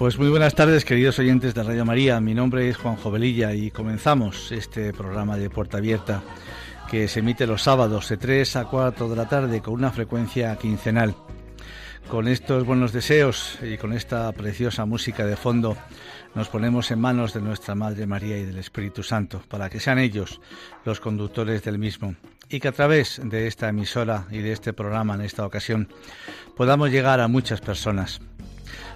Pues muy buenas tardes, queridos oyentes de Radio María. Mi nombre es Juan Jovelilla y comenzamos este programa de Puerta Abierta que se emite los sábados de 3 a 4 de la tarde con una frecuencia quincenal. Con estos buenos deseos y con esta preciosa música de fondo, nos ponemos en manos de nuestra Madre María y del Espíritu Santo, para que sean ellos los conductores del mismo, y que a través de esta emisora y de este programa en esta ocasión podamos llegar a muchas personas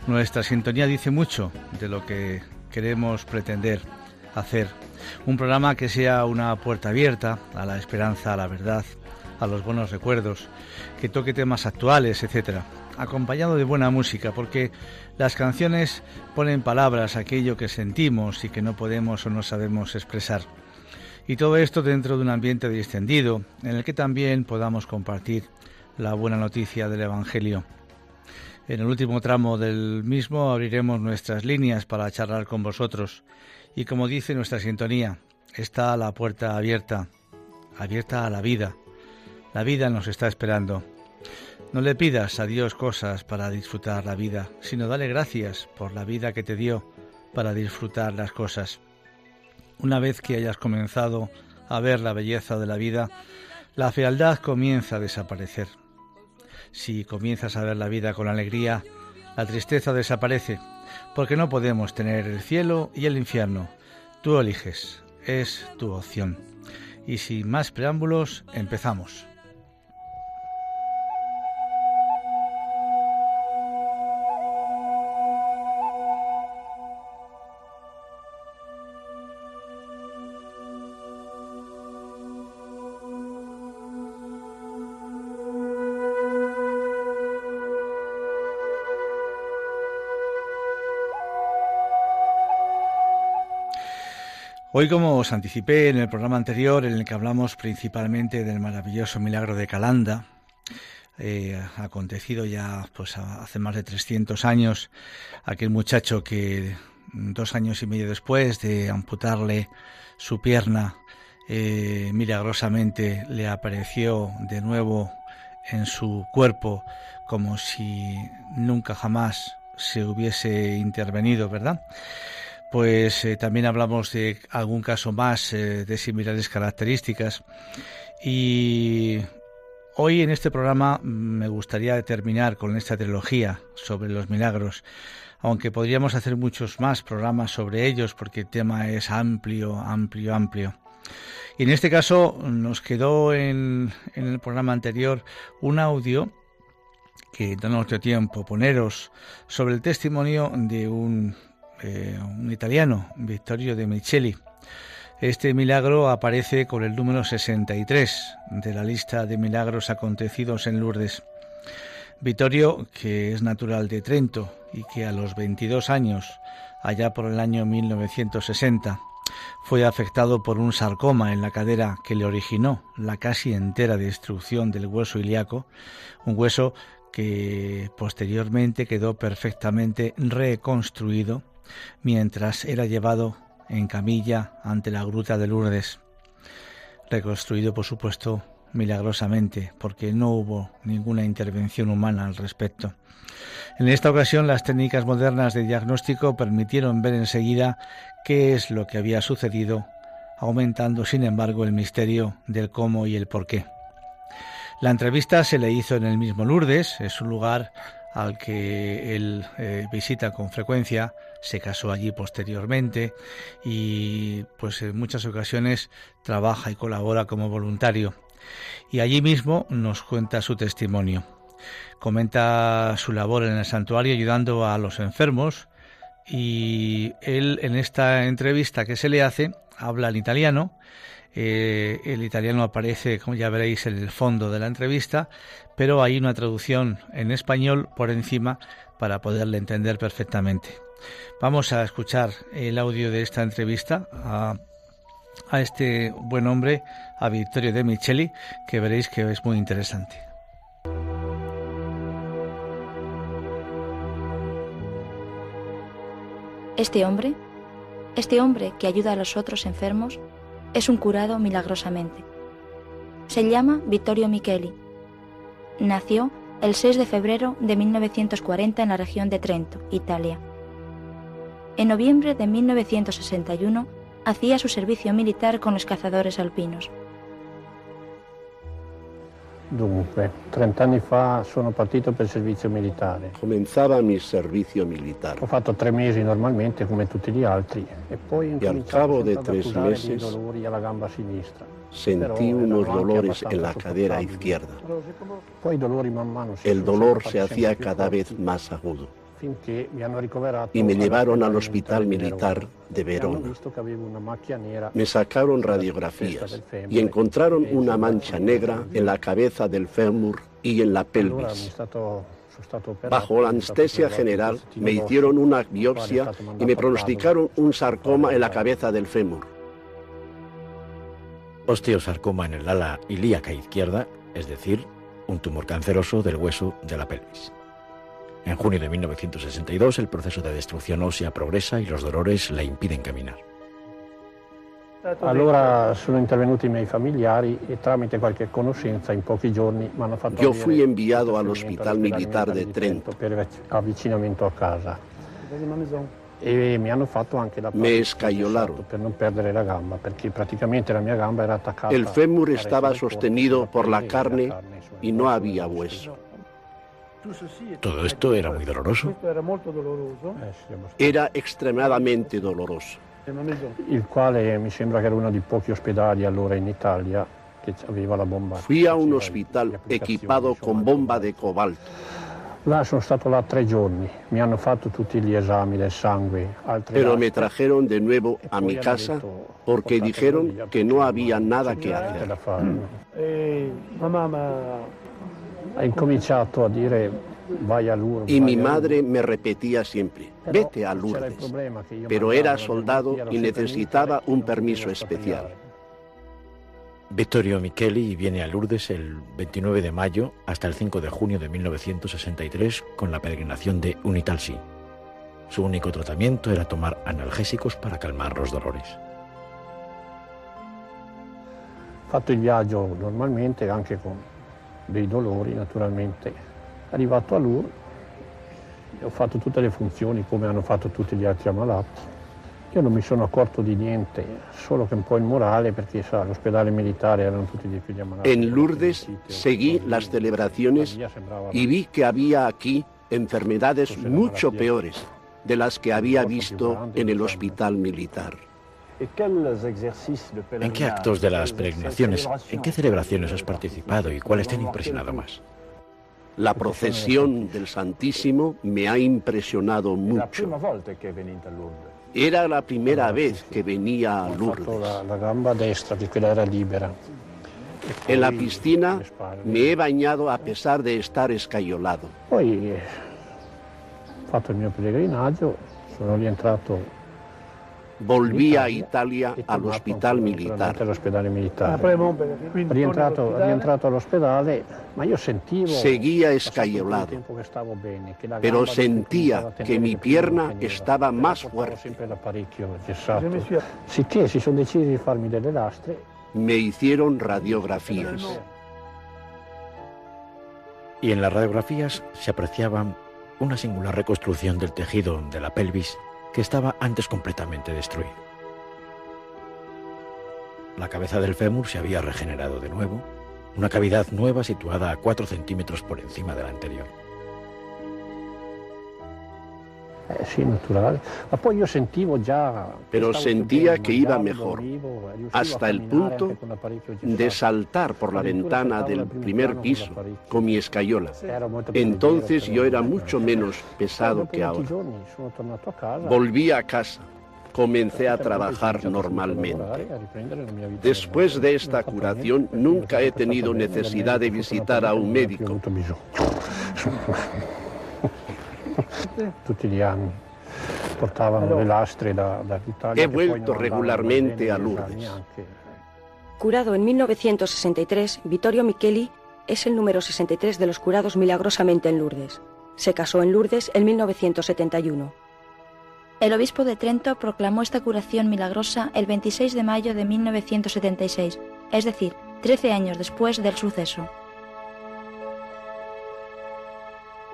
nuestra sintonía dice mucho de lo que queremos pretender hacer. Un programa que sea una puerta abierta a la esperanza, a la verdad, a los buenos recuerdos, que toque temas actuales, etcétera, acompañado de buena música, porque las canciones ponen palabras a aquello que sentimos y que no podemos o no sabemos expresar. Y todo esto dentro de un ambiente distendido, en el que también podamos compartir la buena noticia del Evangelio. En el último tramo del mismo abriremos nuestras líneas para charlar con vosotros y como dice nuestra sintonía, está la puerta abierta, abierta a la vida. La vida nos está esperando. No le pidas a Dios cosas para disfrutar la vida, sino dale gracias por la vida que te dio para disfrutar las cosas. Una vez que hayas comenzado a ver la belleza de la vida, la fealdad comienza a desaparecer. Si comienzas a ver la vida con alegría, la tristeza desaparece, porque no podemos tener el cielo y el infierno. Tú eliges, es tu opción. Y sin más preámbulos, empezamos. Hoy, como os anticipé en el programa anterior, en el que hablamos principalmente del maravilloso milagro de Calanda, eh, acontecido ya pues hace más de 300 años, aquel muchacho que dos años y medio después de amputarle su pierna, eh, milagrosamente le apareció de nuevo en su cuerpo como si nunca jamás se hubiese intervenido, ¿verdad? Pues eh, también hablamos de algún caso más eh, de similares características. Y hoy en este programa me gustaría terminar con esta trilogía sobre los milagros, aunque podríamos hacer muchos más programas sobre ellos porque el tema es amplio, amplio, amplio. Y en este caso nos quedó en, en el programa anterior un audio que no nos dio tiempo poneros sobre el testimonio de un eh, un italiano, Vittorio de Micheli. Este milagro aparece con el número 63 de la lista de milagros acontecidos en Lourdes. Vittorio, que es natural de Trento y que a los 22 años, allá por el año 1960, fue afectado por un sarcoma en la cadera que le originó la casi entera destrucción del hueso ilíaco, un hueso que posteriormente quedó perfectamente reconstruido mientras era llevado en camilla ante la gruta de Lourdes, reconstruido por supuesto milagrosamente, porque no hubo ninguna intervención humana al respecto. En esta ocasión las técnicas modernas de diagnóstico permitieron ver enseguida qué es lo que había sucedido, aumentando sin embargo el misterio del cómo y el por qué. La entrevista se le hizo en el mismo Lourdes, es un lugar al que él eh, visita con frecuencia, se casó allí posteriormente y pues en muchas ocasiones trabaja y colabora como voluntario. Y allí mismo nos cuenta su testimonio. Comenta su labor en el santuario ayudando a los enfermos y él en esta entrevista que se le hace habla en italiano eh, el italiano aparece, como ya veréis, en el fondo de la entrevista, pero hay una traducción en español por encima para poderle entender perfectamente. Vamos a escuchar el audio de esta entrevista a, a este buen hombre, a Vittorio de Micheli, que veréis que es muy interesante. Este hombre, este hombre que ayuda a los otros enfermos, es un curado milagrosamente. Se llama Vittorio Micheli. Nació el 6 de febrero de 1940 en la región de Trento, Italia. En noviembre de 1961 hacía su servicio militar con los cazadores alpinos. Dunque, 30 anni fa sono partito per il servizio militare. Comenzaba mi servizio militar. Ho fatto tre mesi normalmente come tutti gli altri e poi y al cabo de tres meses dolori alla gamba sinistra. sentí unos dolores en la cadera izquierda. Poi i dolori man mano si El dolor se hacía cada vez más agudo y me llevaron al hospital militar de Verona. Me sacaron radiografías y encontraron una mancha negra en la cabeza del fémur y en la pelvis. Bajo la anestesia general me hicieron una biopsia y me pronosticaron un sarcoma en la cabeza del fémur. Osteosarcoma en el ala ilíaca izquierda, es decir, un tumor canceroso del hueso de la pelvis. En junio de 1962 el proceso de destrucción ósea progresa y los dolores le impiden caminar. Allora sono intervenuti i miei familiari e tramite qualche conoscenza in pochi giorni mi hanno fatto Yo avere fui enviado al Hospital Militar de Trento. per avvicinamento a casa e mi hanno fatto anche la Me escayolaron. per non perdere la gamba perché praticamente la mia gamba era attaccata El fémur estaba sostenido por la pelle, carne y no había hueso. Todo esto era muy doloroso. Eh. Era extremadamente doloroso. il quale mi sembra che era uno dei pochi ospedali allora in Italia che aveva la bomba Fui a un hospital equipado con bomba de cobalto. Là sono stato là tre giorni, mi hanno fatto tutti gli esami del sangue, Pero me trajeron de nuevo e a mi casa porque "Portate dijeron que no había nada que hacer. da Y mi vai a madre Lourdes". me repetía siempre, vete a Lourdes. Pero era soldado y necesitaba un permiso especial. Vittorio Micheli viene a Lourdes el 29 de mayo hasta el 5 de junio de 1963 con la peregrinación de Unitalsi. Su único tratamiento era tomar analgésicos para calmar los dolores. fatto il viaggio normalmente anche con dei dolori naturalmente. Arrivato a Lourdes ho fatto tutte le funzioni come hanno fatto tutti gli altri ammalati. Io non mi sono accorto di niente, solo che un po' il morale perché sa, all'ospedale militare erano tutti dei figli ammalati. En Lourdes seguí las celebraciones y vi que había aquí enfermedades mucho peores de las que había visto en el hospital militar. ¿En qué actos de las peregrinaciones, en qué celebraciones has participado y cuáles te han impresionado más? La procesión del Santísimo me ha impresionado mucho. Era la primera vez que venía a Lourdes. La, gamba destra, que era libera. En la piscina me he bañado a pesar de estar escayolado. Poi he fatto il mio pellegrinaggio, sono rientrato Volví a Italia al hospital militar. Io sentivo... Seguía escayolado, pero sentía que mi pierna estaba más fuerte. Lastre. Me hicieron radiografías. Y en las radiografías se apreciaba una singular reconstrucción del tejido de la pelvis que estaba antes completamente destruido. La cabeza del fémur se había regenerado de nuevo, una cavidad nueva situada a 4 centímetros por encima de la anterior. Eh, sí, natural. Pero sentía que iba mejor, hasta el punto de saltar por la ventana del primer piso con mi escayola. Entonces yo era mucho menos pesado que ahora. Volví a casa. Comencé a trabajar normalmente. Después de esta curación nunca he tenido necesidad de visitar a un médico. tutti gli anni. Portavano le lastre da, dall'Italia. He vuelto regularmente a Lourdes. Curado en 1963, Vittorio Micheli es el número 63 de los curados milagrosamente en Lourdes. Se casó en Lourdes en 1971. El obispo de Trento proclamó esta curación milagrosa el 26 de mayo de 1976, es decir, 13 años después del suceso.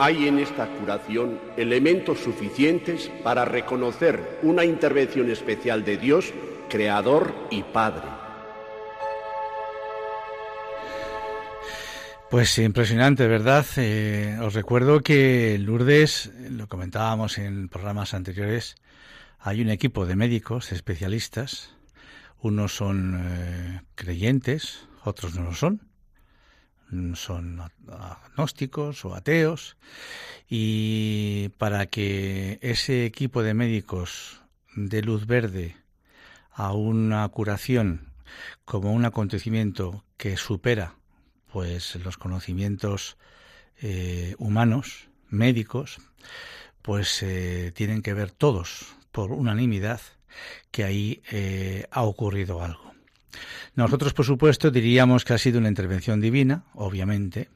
Hay en esta curación elementos suficientes para reconocer una intervención especial de Dios, Creador y Padre. Pues impresionante, ¿verdad? Eh, os recuerdo que Lourdes, lo comentábamos en programas anteriores, hay un equipo de médicos especialistas. Unos son eh, creyentes, otros no lo son son agnósticos o ateos y para que ese equipo de médicos dé luz verde a una curación como un acontecimiento que supera pues los conocimientos eh, humanos médicos pues eh, tienen que ver todos por unanimidad que ahí eh, ha ocurrido algo nosotros, por supuesto, diríamos que ha sido una intervención divina, obviamente.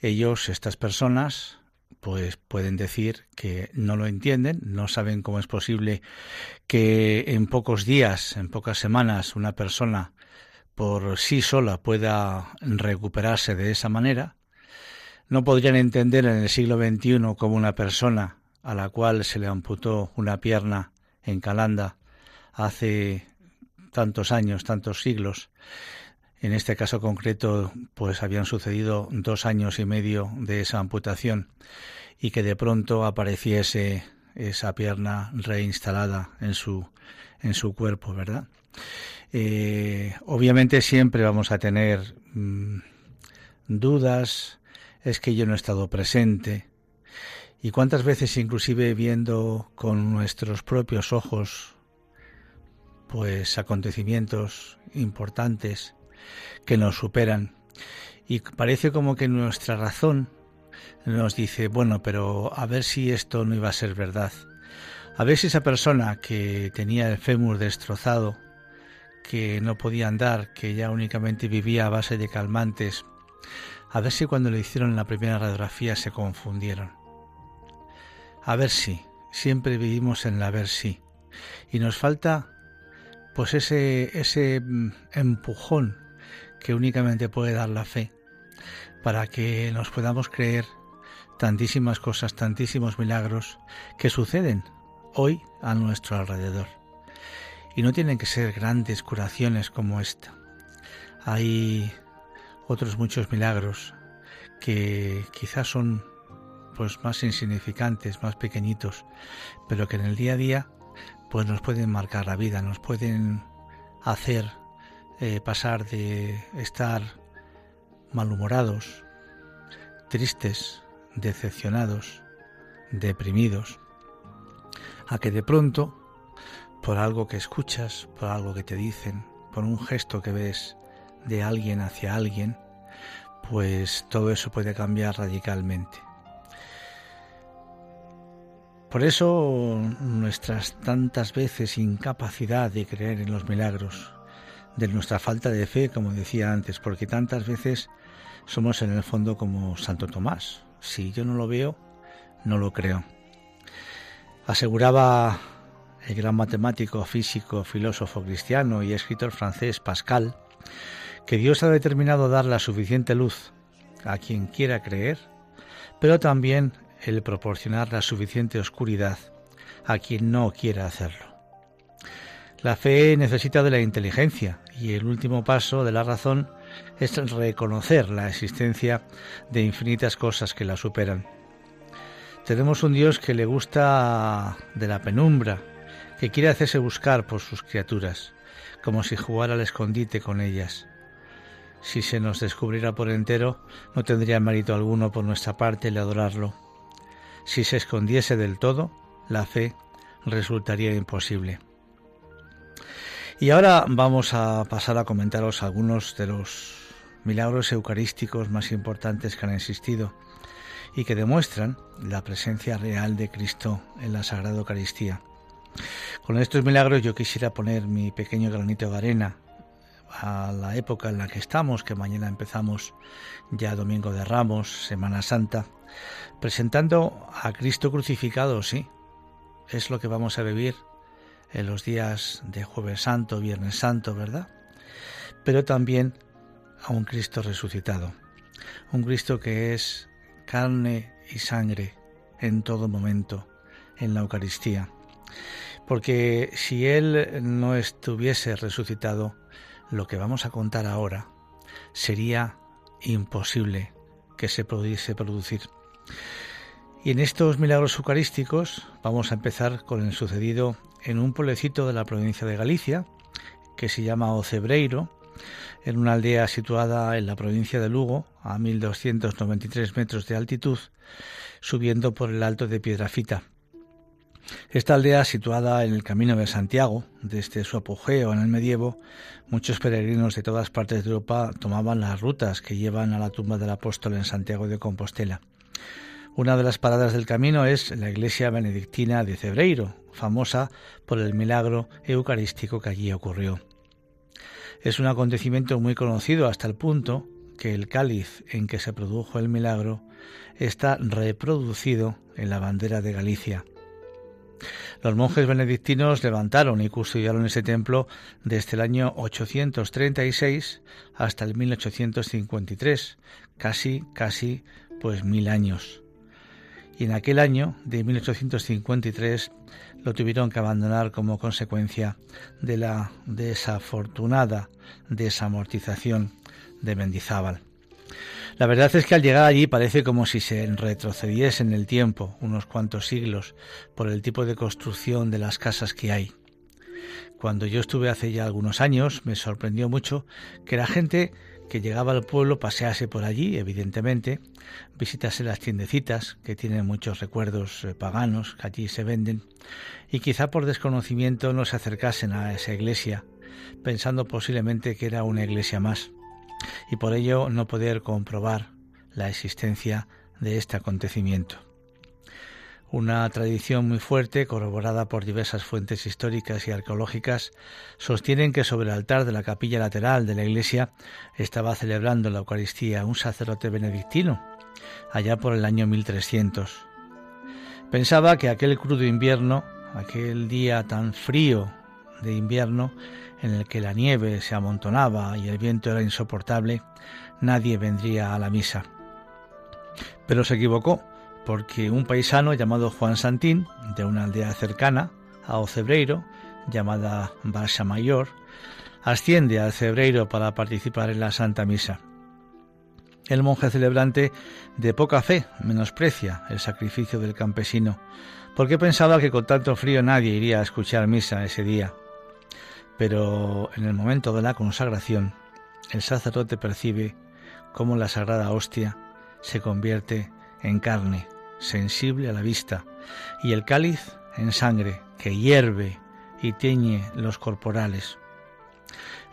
Ellos, estas personas, pues pueden decir que no lo entienden, no saben cómo es posible que en pocos días, en pocas semanas, una persona por sí sola pueda recuperarse de esa manera. No podrían entender en el siglo XXI como una persona a la cual se le amputó una pierna en Calanda hace tantos años, tantos siglos. En este caso concreto, pues habían sucedido dos años y medio de esa amputación y que de pronto apareciese esa pierna reinstalada en su, en su cuerpo, ¿verdad? Eh, obviamente siempre vamos a tener mm, dudas, es que yo no he estado presente. Y cuántas veces inclusive viendo con nuestros propios ojos pues acontecimientos importantes que nos superan y parece como que nuestra razón nos dice, bueno, pero a ver si esto no iba a ser verdad. A ver si esa persona que tenía el fémur destrozado, que no podía andar, que ya únicamente vivía a base de calmantes, a ver si cuando le hicieron la primera radiografía se confundieron. A ver si, siempre vivimos en la ver si. Y nos falta pues ese, ese mm, empujón que únicamente puede dar la fe para que nos podamos creer tantísimas cosas, tantísimos milagros que suceden hoy a nuestro alrededor. Y no tienen que ser grandes curaciones como esta. Hay otros muchos milagros que quizás son pues más insignificantes, más pequeñitos, pero que en el día a día pues nos pueden marcar la vida, nos pueden hacer eh, pasar de estar malhumorados, tristes, decepcionados, deprimidos, a que de pronto, por algo que escuchas, por algo que te dicen, por un gesto que ves de alguien hacia alguien, pues todo eso puede cambiar radicalmente. Por eso nuestras tantas veces incapacidad de creer en los milagros, de nuestra falta de fe, como decía antes, porque tantas veces somos en el fondo como Santo Tomás. Si yo no lo veo, no lo creo. Aseguraba el gran matemático, físico, filósofo cristiano y escritor francés Pascal que Dios ha determinado dar la suficiente luz a quien quiera creer, pero también el proporcionar la suficiente oscuridad a quien no quiera hacerlo. La fe necesita de la inteligencia y el último paso de la razón es reconocer la existencia de infinitas cosas que la superan. Tenemos un Dios que le gusta de la penumbra, que quiere hacerse buscar por sus criaturas, como si jugara al escondite con ellas. Si se nos descubriera por entero, no tendría mérito alguno por nuestra parte el adorarlo. Si se escondiese del todo, la fe resultaría imposible. Y ahora vamos a pasar a comentaros algunos de los milagros eucarísticos más importantes que han existido y que demuestran la presencia real de Cristo en la Sagrada Eucaristía. Con estos milagros yo quisiera poner mi pequeño granito de arena a la época en la que estamos, que mañana empezamos ya Domingo de Ramos, Semana Santa, presentando a Cristo crucificado, sí, es lo que vamos a vivir en los días de Jueves Santo, Viernes Santo, ¿verdad? Pero también a un Cristo resucitado, un Cristo que es carne y sangre en todo momento en la Eucaristía. Porque si Él no estuviese resucitado, lo que vamos a contar ahora sería imposible que se pudiese producir. Y en estos milagros eucarísticos vamos a empezar con el sucedido en un pueblecito de la provincia de Galicia, que se llama Ocebreiro, en una aldea situada en la provincia de Lugo, a 1293 metros de altitud, subiendo por el alto de Piedrafita. Esta aldea, situada en el camino de Santiago, desde su apogeo en el medievo, muchos peregrinos de todas partes de Europa tomaban las rutas que llevan a la tumba del apóstol en Santiago de Compostela. Una de las paradas del camino es la iglesia benedictina de Cebreiro, famosa por el milagro eucarístico que allí ocurrió. Es un acontecimiento muy conocido hasta el punto que el cáliz en que se produjo el milagro está reproducido en la bandera de Galicia. Los monjes benedictinos levantaron y custodiaron ese templo desde el año 836 hasta el 1853, casi, casi, pues mil años y en aquel año de 1853 lo tuvieron que abandonar como consecuencia de la desafortunada desamortización de Mendizábal. La verdad es que al llegar allí parece como si se retrocediese en el tiempo unos cuantos siglos por el tipo de construcción de las casas que hay. Cuando yo estuve hace ya algunos años me sorprendió mucho que la gente que llegaba al pueblo pasease por allí, evidentemente, visitase las tiendecitas, que tienen muchos recuerdos eh, paganos que allí se venden, y quizá por desconocimiento no se acercasen a esa iglesia, pensando posiblemente que era una iglesia más, y por ello no poder comprobar la existencia de este acontecimiento. Una tradición muy fuerte, corroborada por diversas fuentes históricas y arqueológicas, sostienen que sobre el altar de la capilla lateral de la iglesia estaba celebrando la Eucaristía un sacerdote benedictino, allá por el año 1300. Pensaba que aquel crudo invierno, aquel día tan frío de invierno, en el que la nieve se amontonaba y el viento era insoportable, nadie vendría a la misa. Pero se equivocó porque un paisano llamado Juan Santín, de una aldea cercana a Ocebreiro, llamada Barsa Mayor, asciende al Cebreiro para participar en la Santa Misa. El monje celebrante, de poca fe, menosprecia el sacrificio del campesino, porque pensaba que con tanto frío nadie iría a escuchar misa ese día. Pero en el momento de la consagración, el sacerdote percibe cómo la sagrada hostia se convierte en carne, sensible a la vista, y el cáliz en sangre, que hierve y teñe los corporales.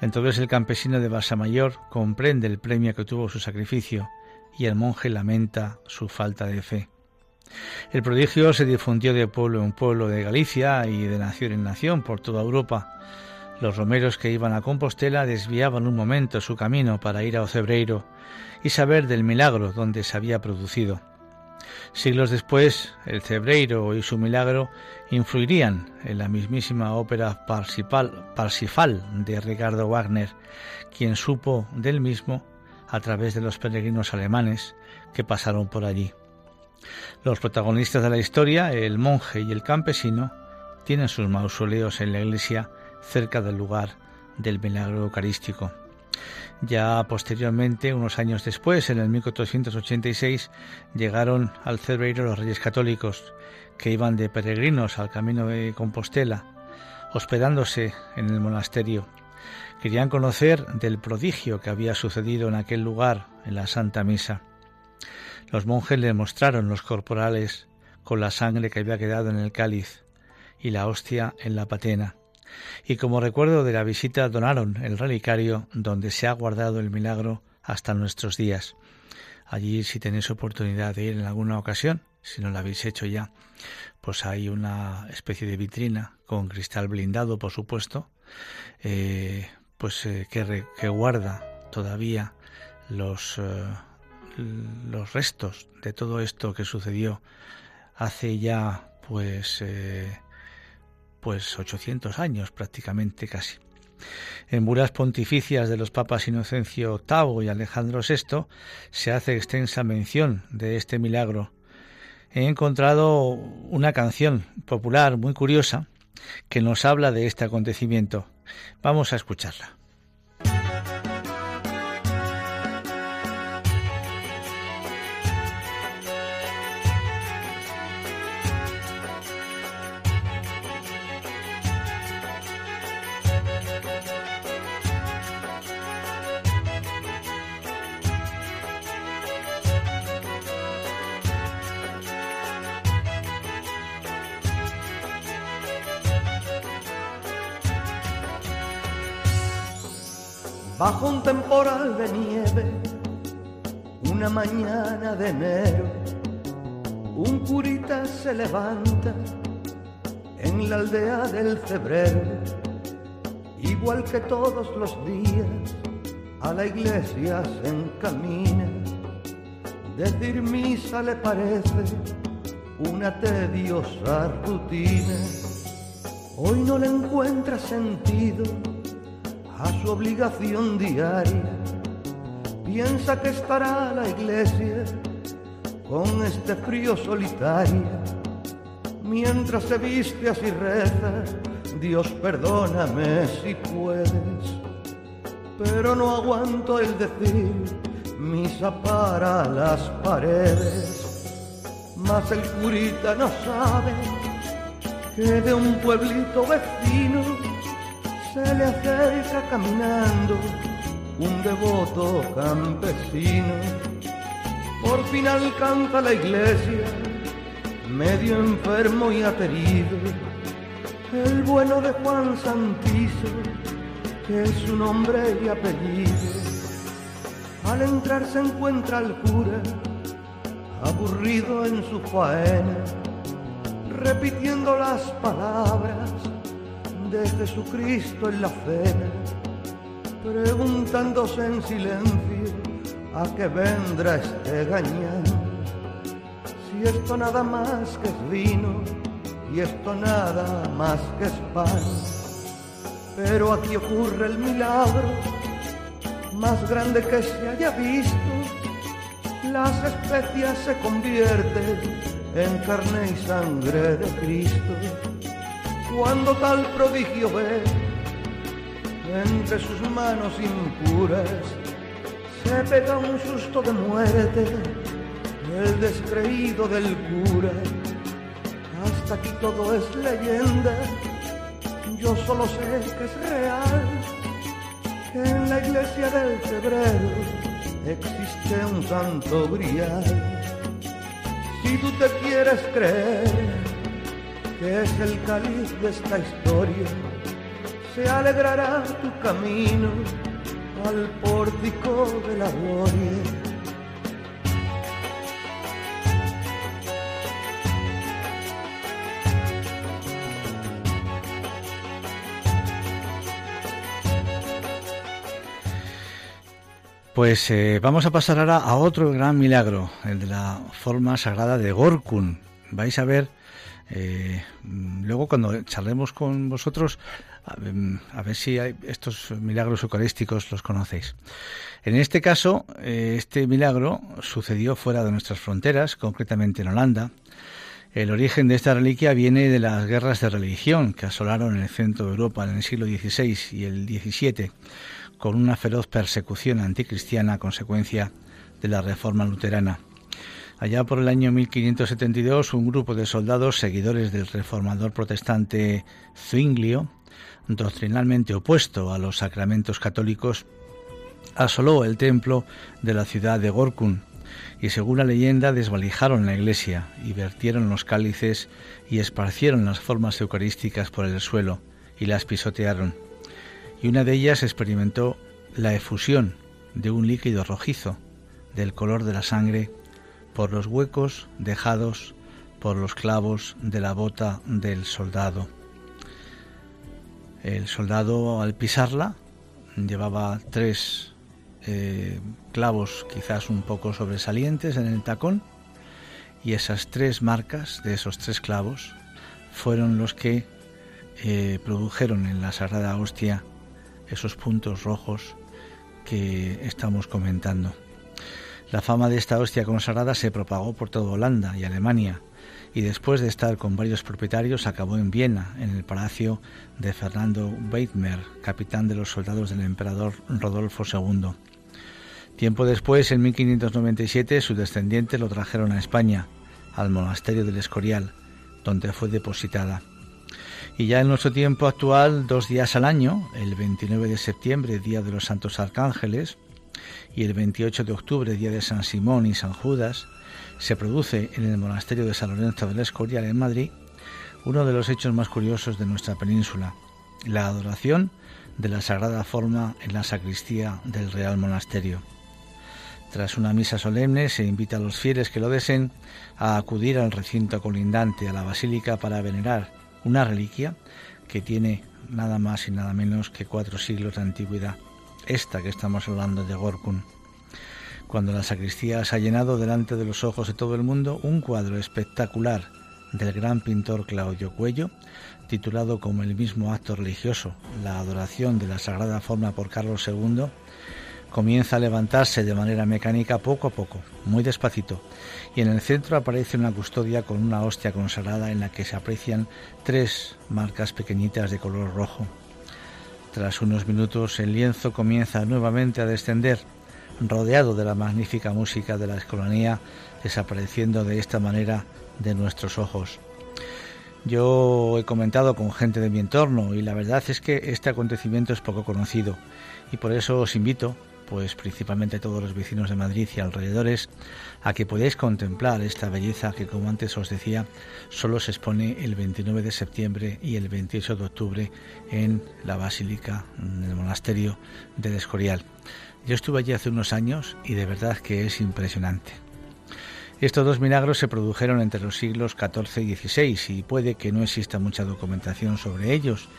Entonces el campesino de Basamayor comprende el premio que tuvo su sacrificio y el monje lamenta su falta de fe. El prodigio se difundió de pueblo en pueblo de Galicia y de nación en nación por toda Europa. Los romeros que iban a Compostela desviaban un momento su camino para ir a Ocebreiro y saber del milagro donde se había producido. Siglos después, el Cebreiro y su milagro influirían en la mismísima ópera Parsifal de Ricardo Wagner, quien supo del mismo a través de los peregrinos alemanes que pasaron por allí. Los protagonistas de la historia, el monje y el campesino, tienen sus mausoleos en la iglesia cerca del lugar del milagro eucarístico. Ya posteriormente, unos años después, en el 1486, llegaron al Cerveiro los reyes católicos, que iban de peregrinos al camino de Compostela, hospedándose en el monasterio. Querían conocer del prodigio que había sucedido en aquel lugar, en la Santa Misa. Los monjes le mostraron los corporales con la sangre que había quedado en el cáliz y la hostia en la patena y como recuerdo de la visita donaron el relicario donde se ha guardado el milagro hasta nuestros días. Allí si tenéis oportunidad de ir en alguna ocasión, si no lo habéis hecho ya, pues hay una especie de vitrina con cristal blindado, por supuesto, eh, pues eh, que, que, guarda todavía los, eh, los restos de todo esto que sucedió hace ya pues pues 800 años prácticamente casi. En bulas pontificias de los papas Inocencio VIII y Alejandro VI se hace extensa mención de este milagro. He encontrado una canción popular muy curiosa que nos habla de este acontecimiento. Vamos a escucharla. Mañana de enero, un curita se levanta en la aldea del febrero, igual que todos los días, a la iglesia se encamina. Decir misa le parece una tediosa rutina. Hoy no le encuentra sentido a su obligación diaria. Piensa que estará la iglesia con este frío solitario. Mientras se viste así reza, Dios perdóname si puedes, pero no aguanto el decir misa para las paredes. Mas el curita no sabe que de un pueblito vecino se le acerca caminando un devoto campesino. Por fin alcanza la iglesia, medio enfermo y aterido, el bueno de Juan Santizo, que es su nombre y apellido. Al entrar se encuentra al cura, aburrido en su faena, repitiendo las palabras de Jesucristo en la cena, preguntándose en silencio a qué vendrá este gañán. Si esto nada más que es vino y esto nada más que es pan. Pero aquí ocurre el milagro más grande que se haya visto. Las especias se convierten en carne y sangre de Cristo cuando tal prodigio ve entre sus manos impuras se pega un susto de muerte el descreído del cura hasta aquí todo es leyenda yo solo sé que es real que en la iglesia del febrero existe un santo grial. Si tú te quieres creer que es el cáliz de esta historia, se alegrará tu camino al pórtico de la gloria Pues eh, vamos a pasar ahora a otro gran milagro, el de la forma sagrada de Gorkun. Vais a ver, eh, luego cuando charlemos con vosotros, a, ver si estos milagros eucarísticos los conocéis. En este caso, eh, este milagro sucedió fuera de nuestras fronteras, concretamente en Holanda. El origen de esta reliquia viene de las guerras de religión que asolaron el centro de Europa en el siglo XVI y el XVII con una feroz persecución anticristiana a consecuencia de la reforma luterana. Allá por el año 1572, un grupo de soldados seguidores del reformador protestante Zwinglio, doctrinalmente opuesto a los sacramentos católicos, asoló el templo de la ciudad de Gorkun y según la leyenda desvalijaron la iglesia y vertieron los cálices y esparcieron las formas eucarísticas por el suelo y las pisotearon y una de ellas experimentó la efusión de un líquido rojizo del color de la sangre por los huecos dejados por los clavos de la bota del soldado. El soldado al pisarla llevaba tres eh, clavos quizás un poco sobresalientes en el tacón y esas tres marcas de esos tres clavos fueron los que eh, produjeron en la Sagrada Hostia esos puntos rojos que estamos comentando. La fama de esta hostia consagrada se propagó por toda Holanda y Alemania y después de estar con varios propietarios acabó en Viena, en el palacio de Fernando Weidmer, capitán de los soldados del emperador Rodolfo II. Tiempo después, en 1597, sus descendientes lo trajeron a España, al monasterio del Escorial, donde fue depositada. Y ya en nuestro tiempo actual, dos días al año, el 29 de septiembre, Día de los Santos Arcángeles, y el 28 de octubre, Día de San Simón y San Judas, se produce en el monasterio de San Lorenzo del Escorial en Madrid uno de los hechos más curiosos de nuestra península, la adoración de la Sagrada Forma en la sacristía del Real Monasterio. Tras una misa solemne se invita a los fieles que lo deseen a acudir al recinto colindante, a la basílica, para venerar una reliquia que tiene nada más y nada menos que cuatro siglos de antigüedad, esta que estamos hablando de Gorkun. Cuando la sacristía se ha llenado delante de los ojos de todo el mundo un cuadro espectacular del gran pintor Claudio Cuello, titulado como el mismo acto religioso, La adoración de la Sagrada Forma por Carlos II, comienza a levantarse de manera mecánica poco a poco, muy despacito, y en el centro aparece una custodia con una hostia consagrada en la que se aprecian tres marcas pequeñitas de color rojo. Tras unos minutos el lienzo comienza nuevamente a descender, rodeado de la magnífica música de la escolanía, desapareciendo de esta manera de nuestros ojos. Yo he comentado con gente de mi entorno y la verdad es que este acontecimiento es poco conocido y por eso os invito pues principalmente todos los vecinos de Madrid y alrededores, a que podáis contemplar esta belleza que, como antes os decía, solo se expone el 29 de septiembre y el 28 de octubre en la Basílica, en el monasterio del Escorial. Yo estuve allí hace unos años y de verdad que es impresionante. Estos dos milagros se produjeron entre los siglos XIV y XVI y puede que no exista mucha documentación sobre ellos,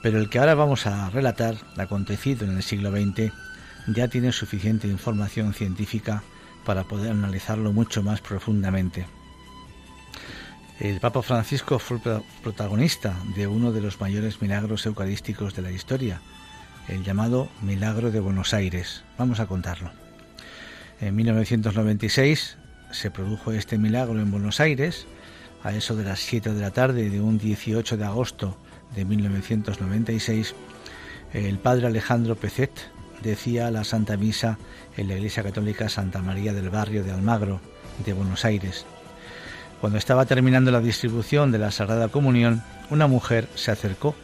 pero el que ahora vamos a relatar, acontecido en el siglo XX, ya tiene suficiente información científica para poder analizarlo mucho más profundamente. El Papa Francisco fue protagonista de uno de los mayores milagros eucarísticos de la historia, el llamado Milagro de Buenos Aires. Vamos a contarlo. En 1996 se produjo este milagro en Buenos Aires, a eso de las 7 de la tarde de un 18 de agosto de 1996. El padre Alejandro Pecet, decía la Santa Misa en la Iglesia Católica Santa María del Barrio de Almagro, de Buenos Aires. Cuando estaba terminando la distribución de la Sagrada Comunión, una mujer se acercó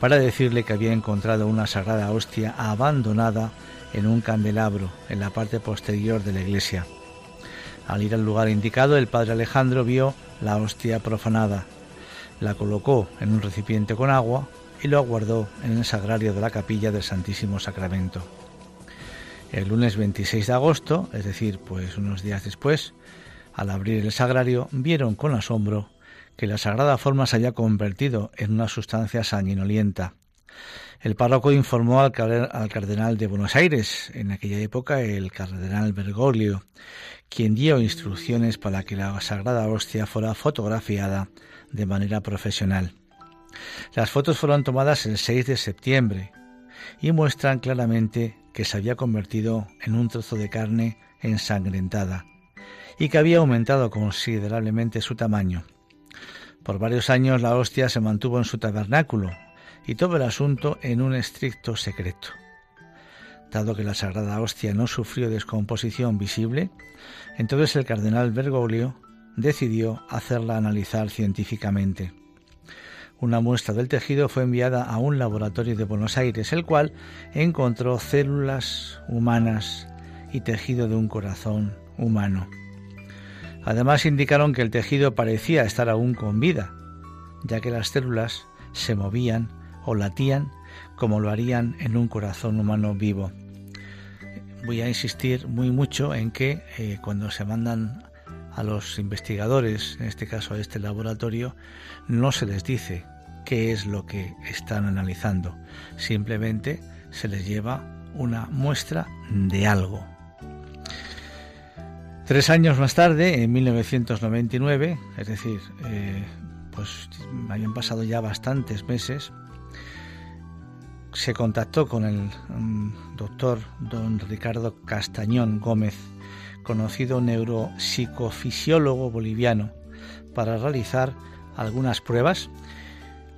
para decirle que había encontrado una sagrada hostia abandonada en un candelabro en la parte posterior de la iglesia. Al ir al lugar indicado, el padre Alejandro vio la hostia profanada, la colocó en un recipiente con agua y lo guardó en el sagrario de la capilla del Santísimo Sacramento. El lunes 26 de agosto, es decir, pues unos días después, al abrir el sagrario, vieron con asombro que la sagrada forma se había convertido en una sustancia sanguinolienta. El párroco informó al, cardenal de Buenos Aires, en aquella época el cardenal Bergoglio, quien dio instrucciones para que la sagrada hostia fuera fotografiada de manera profesional. Las fotos fueron tomadas el 6 de septiembre y muestran claramente que se había convertido en un trozo de carne ensangrentada y que había aumentado considerablemente su tamaño. Por varios años la hostia se mantuvo en su tabernáculo y todo el asunto en un estricto secreto. Dado que la sagrada hostia no sufrió descomposición visible, entonces el cardenal Bergoglio decidió hacerla analizar científicamente. Una muestra del tejido fue enviada a un laboratorio de Buenos Aires, el cual encontró células humanas y tejido de un corazón humano. Además indicaron que el tejido parecía estar aún con vida, ya que las células se movían o latían como lo harían en un corazón humano vivo. Voy a insistir muy mucho en que eh, cuando se mandan a los investigadores, en este caso a este laboratorio, no se les dice qué es lo que están analizando, simplemente se les lleva una muestra de algo. Tres años más tarde, en 1999, es decir, eh, pues habían pasado ya bastantes meses, se contactó con el mm, doctor don Ricardo Castañón Gómez, conocido neuropsicofisiólogo boliviano, para realizar algunas pruebas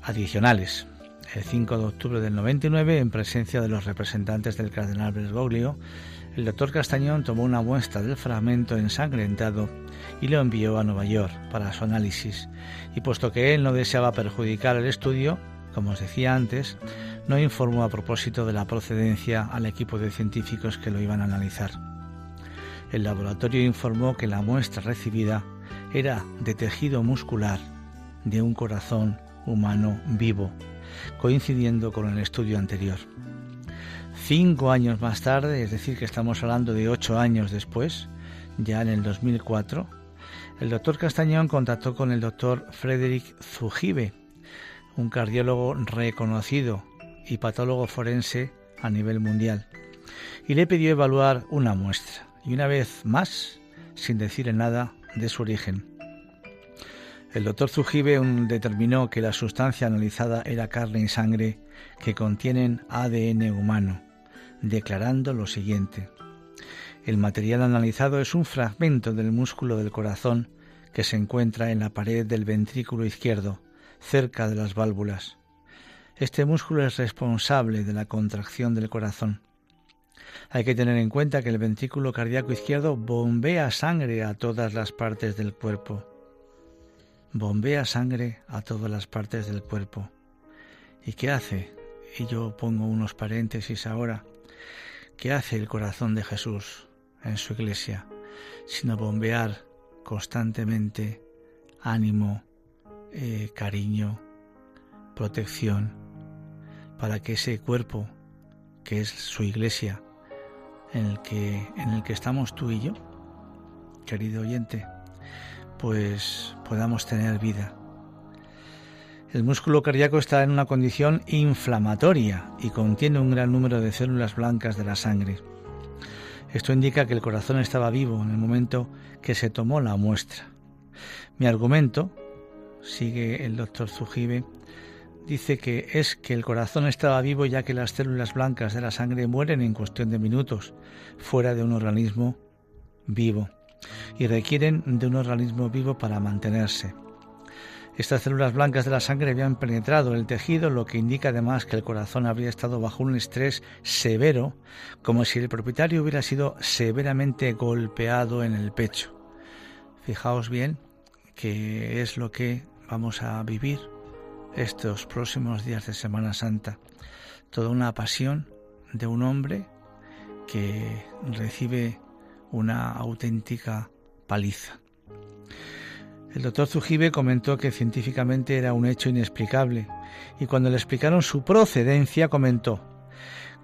adicionales. El 5 de octubre del 99, en presencia de los representantes del cardenal Bergoglio, el doctor Castañón tomó una muestra del fragmento ensangrentado y lo envió a Nueva York para su análisis. Y puesto que él no deseaba perjudicar el estudio, como os decía antes, no informó a propósito de la procedencia al equipo de científicos que lo iban a analizar. El laboratorio informó que la muestra recibida era de tejido muscular de un corazón humano vivo, coincidiendo con el estudio anterior. Cinco años más tarde, es decir, que estamos hablando de ocho años después, ya en el 2004, el doctor Castañón contactó con el doctor Frederick Zugibe, un cardiólogo reconocido y patólogo forense a nivel mundial, y le pidió evaluar una muestra, y una vez más, sin decirle nada de su origen. El doctor Zujibe determinó que la sustancia analizada era carne y sangre que contienen ADN humano, declarando lo siguiente. El material analizado es un fragmento del músculo del corazón que se encuentra en la pared del ventrículo izquierdo, cerca de las válvulas. Este músculo es responsable de la contracción del corazón. Hay que tener en cuenta que el ventrículo cardíaco izquierdo bombea sangre a todas las partes del cuerpo. Bombea sangre a todas las partes del cuerpo. ¿Y qué hace? Y yo pongo unos paréntesis ahora. ¿Qué hace el corazón de Jesús en su iglesia? Sino bombear constantemente ánimo, eh, cariño, protección, para que ese cuerpo, que es su iglesia, en el que, en el que estamos tú y yo, querido oyente, pues podamos tener vida. El músculo cardíaco está en una condición inflamatoria y contiene un gran número de células blancas de la sangre. Esto indica que el corazón estaba vivo en el momento que se tomó la muestra. Mi argumento, sigue el doctor Zujibe, dice que es que el corazón estaba vivo ya que las células blancas de la sangre mueren en cuestión de minutos fuera de un organismo vivo y requieren de un organismo vivo para mantenerse. Estas células blancas de la sangre habían penetrado el tejido, lo que indica además que el corazón habría estado bajo un estrés severo, como si el propietario hubiera sido severamente golpeado en el pecho. Fijaos bien que es lo que vamos a vivir estos próximos días de Semana Santa. Toda una pasión de un hombre que recibe una auténtica paliza. El doctor Zujibe comentó que científicamente era un hecho inexplicable y cuando le explicaron su procedencia comentó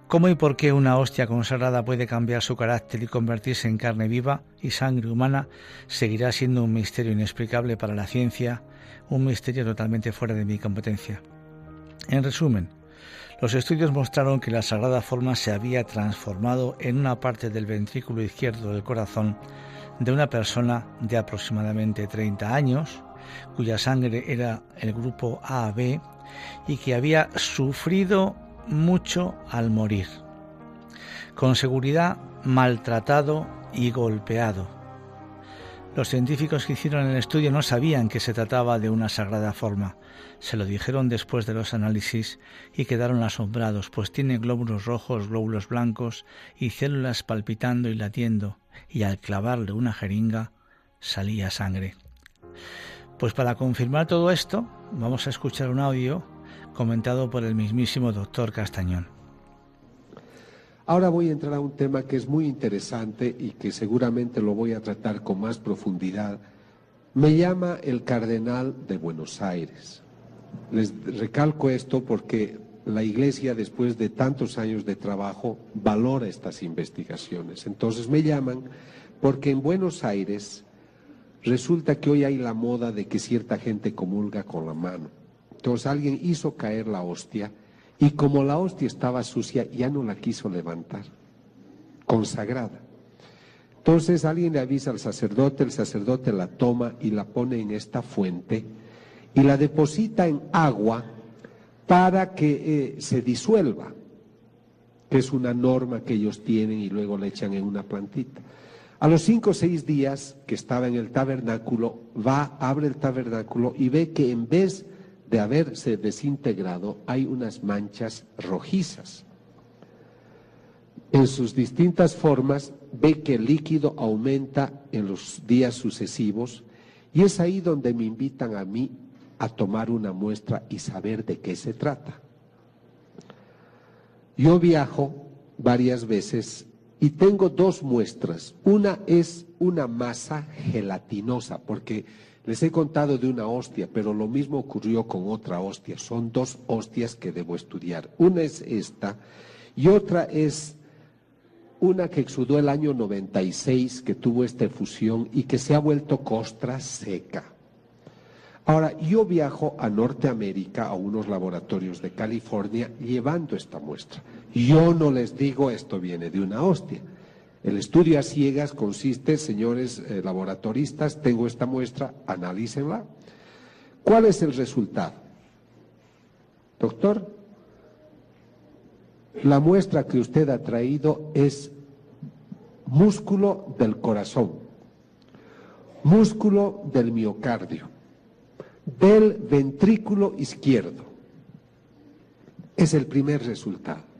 ¿Cómo y por qué una hostia consagrada puede cambiar su carácter y convertirse en carne viva y sangre humana seguirá siendo un misterio inexplicable para la ciencia, un misterio totalmente fuera de mi competencia? En resumen, los estudios mostraron que la sagrada forma se había transformado en una parte del ventrículo izquierdo del corazón de una persona de aproximadamente 30 años, cuya sangre era el grupo AB y que había sufrido mucho al morir. Con seguridad maltratado y golpeado. Los científicos que hicieron el estudio no sabían que se trataba de una sagrada forma. Se lo dijeron después de los análisis y quedaron asombrados, pues tiene glóbulos rojos, glóbulos blancos y células palpitando y latiendo, y al clavarle una jeringa salía sangre. Pues para confirmar todo esto, vamos a escuchar un audio comentado por el mismísimo doctor Castañón. Ahora voy a entrar a un tema que es muy interesante y que seguramente lo voy a tratar con más profundidad. Me llama el cardenal de Buenos Aires. Les recalco esto porque la Iglesia, después de tantos años de trabajo, valora estas investigaciones. Entonces me llaman porque en Buenos Aires resulta que hoy hay la moda de que cierta gente comulga con la mano. Entonces alguien hizo caer la hostia y como la hostia estaba sucia, ya no la quiso levantar, consagrada. Entonces alguien le avisa al sacerdote, el sacerdote la toma y la pone en esta fuente y la deposita en agua para que eh, se disuelva, que es una norma que ellos tienen y luego la echan en una plantita. A los cinco o seis días que estaba en el tabernáculo, va, abre el tabernáculo y ve que en vez de haberse desintegrado hay unas manchas rojizas. En sus distintas formas ve que el líquido aumenta en los días sucesivos y es ahí donde me invitan a mí a tomar una muestra y saber de qué se trata. Yo viajo varias veces y tengo dos muestras. Una es una masa gelatinosa, porque les he contado de una hostia, pero lo mismo ocurrió con otra hostia. Son dos hostias que debo estudiar. Una es esta y otra es una que exudó el año 96, que tuvo esta efusión y que se ha vuelto costra seca. Ahora, yo viajo a Norteamérica, a unos laboratorios de California, llevando esta muestra. Yo no les digo esto viene de una hostia. El estudio a ciegas consiste, señores eh, laboratoristas, tengo esta muestra, analícenla. ¿Cuál es el resultado? Doctor, la muestra que usted ha traído es músculo del corazón, músculo del miocardio, del ventrículo izquierdo. Es el primer resultado.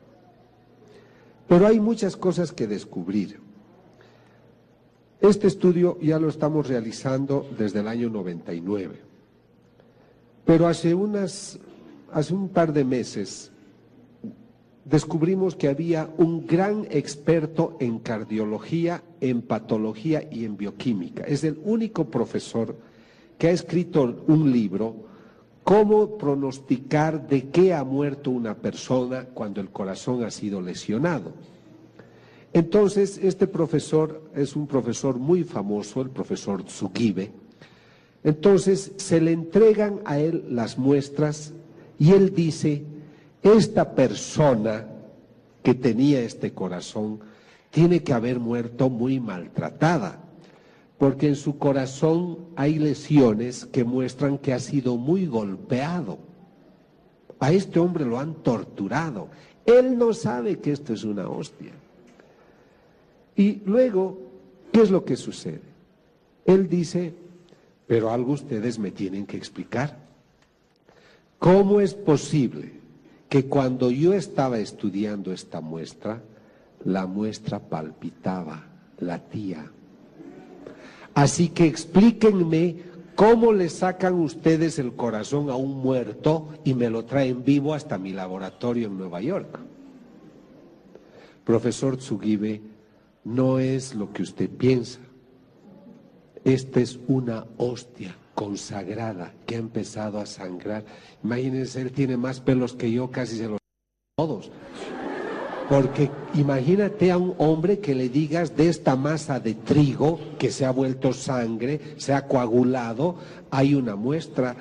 Pero hay muchas cosas que descubrir. Este estudio ya lo estamos realizando desde el año 99. Pero hace, unas, hace un par de meses descubrimos que había un gran experto en cardiología, en patología y en bioquímica. Es el único profesor que ha escrito un libro cómo pronosticar de qué ha muerto una persona cuando el corazón ha sido lesionado. Entonces, este profesor es un profesor muy famoso, el profesor Tsukibe. Entonces, se le entregan a él las muestras y él dice, esta persona que tenía este corazón tiene que haber muerto muy maltratada porque en su corazón hay lesiones que muestran que ha sido muy golpeado. A este hombre lo han torturado. Él no sabe que esto es una hostia. Y luego, ¿qué es lo que sucede? Él dice, pero algo ustedes me tienen que explicar. ¿Cómo es posible que cuando yo estaba estudiando esta muestra, la muestra palpitaba, latía? Así que explíquenme cómo le sacan ustedes el corazón a un muerto y me lo traen vivo hasta mi laboratorio en Nueva York. profesor Tsugibe, no es lo que usted piensa. Esta es una hostia consagrada que ha empezado a sangrar. Imagínense, él tiene más pelos que yo, casi se los todos. Porque imagínate a un hombre que le digas de esta masa de trigo que se ha vuelto sangre, se ha coagulado, hay una muestra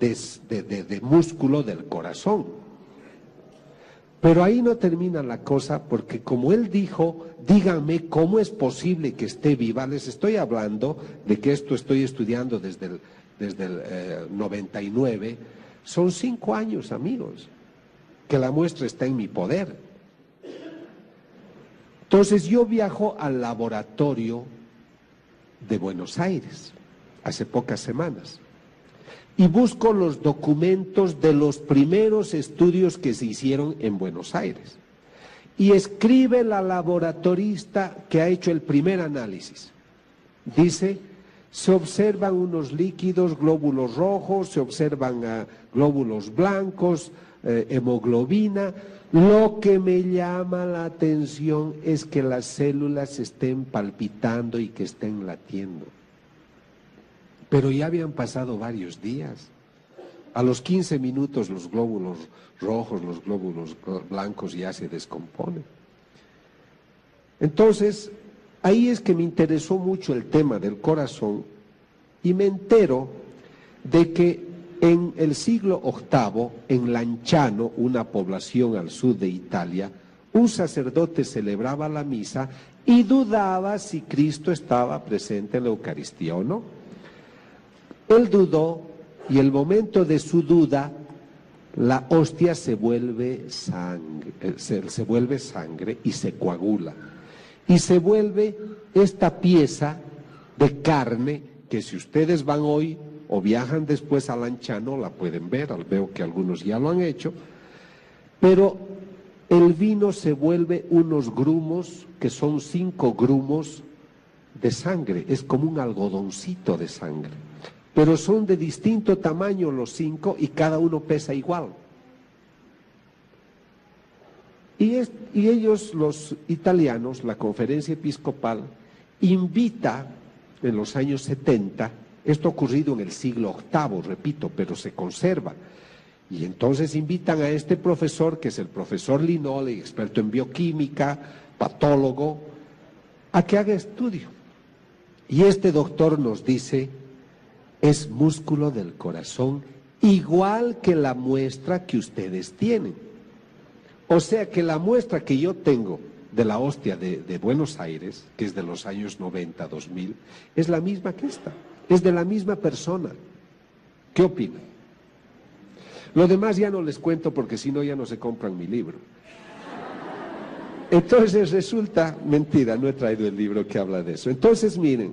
de, músculo del corazón. Pero ahí no termina la cosa porque como él dijo, díganme cómo es posible que esté viva. Les estoy hablando de que esto estoy estudiando desde el, desde el 99. Eh, Son cinco años, amigos, que la muestra está en mi poder. Entonces yo viajo al laboratorio de Buenos Aires hace pocas semanas y busco los documentos de los primeros estudios que se hicieron en Buenos Aires. Y escribe la laboratorista que ha hecho el primer análisis. Dice, se observan unos líquidos, glóbulos rojos, se observan ah, glóbulos blancos, eh, hemoglobina. Lo que me llama la atención es que las células estén palpitando y que estén latiendo. Pero ya habían pasado varios días. A los 15 minutos los glóbulos rojos, los glóbulos blancos ya se descomponen. Entonces, ahí es que me interesó mucho el tema del corazón y me entero de que en el siglo VIII, en Lanciano, una población al sur de Italia, un sacerdote celebraba la misa y dudaba si Cristo estaba presente en la Eucaristía o no. Él dudó y el momento de su duda, la hostia se vuelve sangre, eh, se, vuelve sangre y se coagula. Y se vuelve esta pieza de carne que si ustedes van hoy o viajan después a Lanchano la pueden ver, veo que algunos ya lo han hecho, pero el vino se vuelve unos grumos que son cinco grumos de sangre, es como un algodoncito de sangre pero son de distinto tamaño los cinco y cada uno pesa igual. Y, ellos, los italianos, la conferencia episcopal, invita en los años 70, esto ocurrido en el siglo VIII, repito, pero se conserva, y entonces invitan a este profesor, que es el profesor Linole, experto en bioquímica, patólogo, a que haga estudio. Y este doctor nos dice, es músculo del corazón, igual que la muestra que ustedes tienen. O sea que la muestra que yo tengo de la hostia de, Buenos Aires, que es de los años 90, 2000, es la misma que esta, es de la misma persona. ¿Qué opinan? Lo demás ya no les cuento porque si no ya no se compran mi libro. Entonces resulta mentira, no he traído el libro que habla de eso. Entonces miren,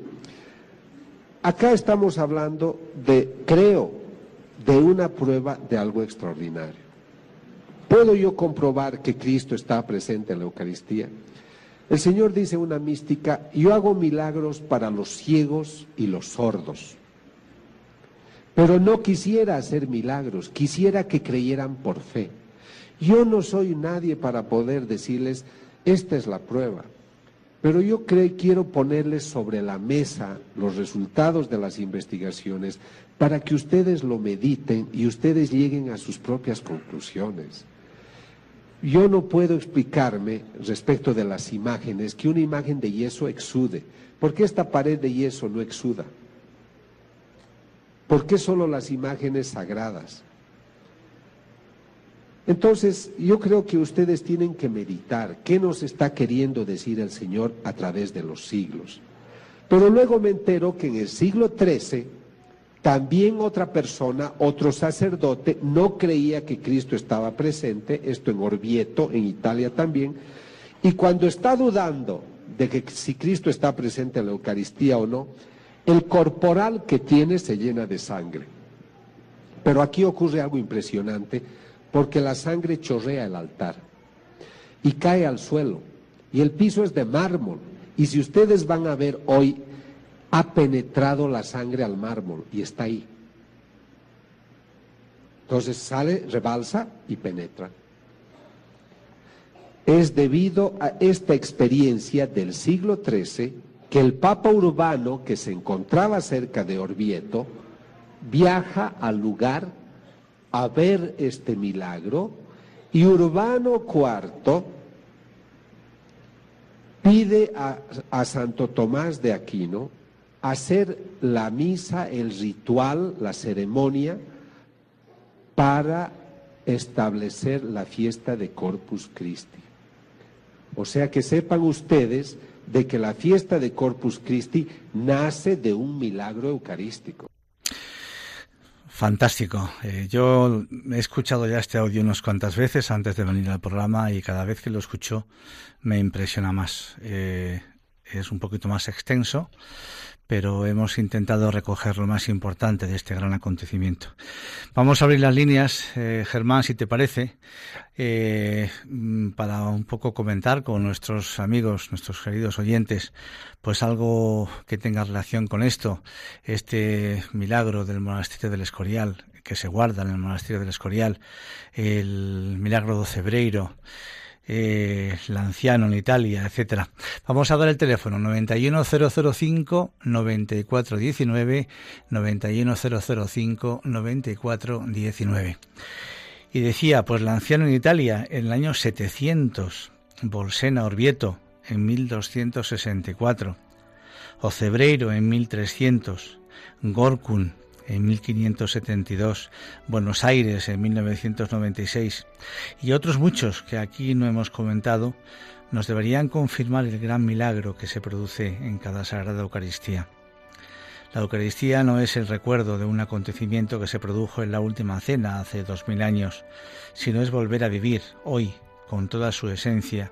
Acá estamos hablando de, creo, de una prueba de algo extraordinario. ¿Puedo yo comprobar que Cristo está presente en la Eucaristía? El Señor dice una mística, yo hago milagros para los ciegos y los sordos. Pero no quisiera hacer milagros, quisiera que creyeran por fe. Yo no soy nadie para poder decirles, esta es la prueba. Pero yo creo, quiero ponerles sobre la mesa los resultados de las investigaciones para que ustedes lo mediten y ustedes lleguen a sus propias conclusiones. Yo no puedo explicarme respecto de las imágenes que una imagen de yeso exude. ¿Por qué esta pared de yeso no exuda? ¿Por qué solo las imágenes sagradas? Entonces, yo creo que ustedes tienen que meditar qué nos está queriendo decir el Señor a través de los siglos. Pero luego me entero que en el siglo XIII, también otra persona, otro sacerdote, no creía que Cristo estaba presente, esto en Orvieto, en Italia también, y cuando está dudando de que si Cristo está presente en la Eucaristía o no, el corporal que tiene se llena de sangre. Pero aquí ocurre algo impresionante porque la sangre chorrea el altar y cae al suelo y el piso es de mármol. Y si ustedes van a ver hoy, ha penetrado la sangre al mármol y está ahí. Entonces sale, rebalsa y penetra. es debido a esta experiencia del siglo XIII que el Papa Urbano, que se encontraba cerca de Orvieto, viaja al lugar a ver este milagro y Urbano IV pide a, Santo Tomás de Aquino hacer la misa, el ritual, la ceremonia para establecer la fiesta de Corpus Christi. O sea que sepan ustedes de que la fiesta de Corpus Christi nace de un milagro eucarístico. Fantástico. Eh, yo he escuchado ya este audio unas cuantas veces antes de venir al programa y cada vez que lo escucho me impresiona más. Eh, es un poquito más extenso, pero hemos intentado recoger lo más importante de este gran acontecimiento. Vamos a abrir las líneas, eh, Germán, si te parece, eh, mm, para un poco comentar con nuestros amigos, nuestros queridos oyentes, pues algo que tenga relación con esto, este milagro del monasterio del Escorial, que se guarda en el monasterio del Escorial, el milagro de Cebreiro, eh, el anciano en Italia, etcétera. Vamos a dar el teléfono 91005 9419 91005 9419. Y decía, pues el anciano en Italia en el año 700, Bolsena Orvieto en 1264, Ocebreiro en 1300, Gorkun en 1572, Buenos Aires en 1996 y otros muchos que aquí no hemos comentado, nos deberían confirmar el gran milagro que se produce en cada Sagrada Eucaristía. La Eucaristía no es el recuerdo de un acontecimiento que se produjo en la última cena hace dos mil años, sino es volver a vivir hoy con toda su esencia,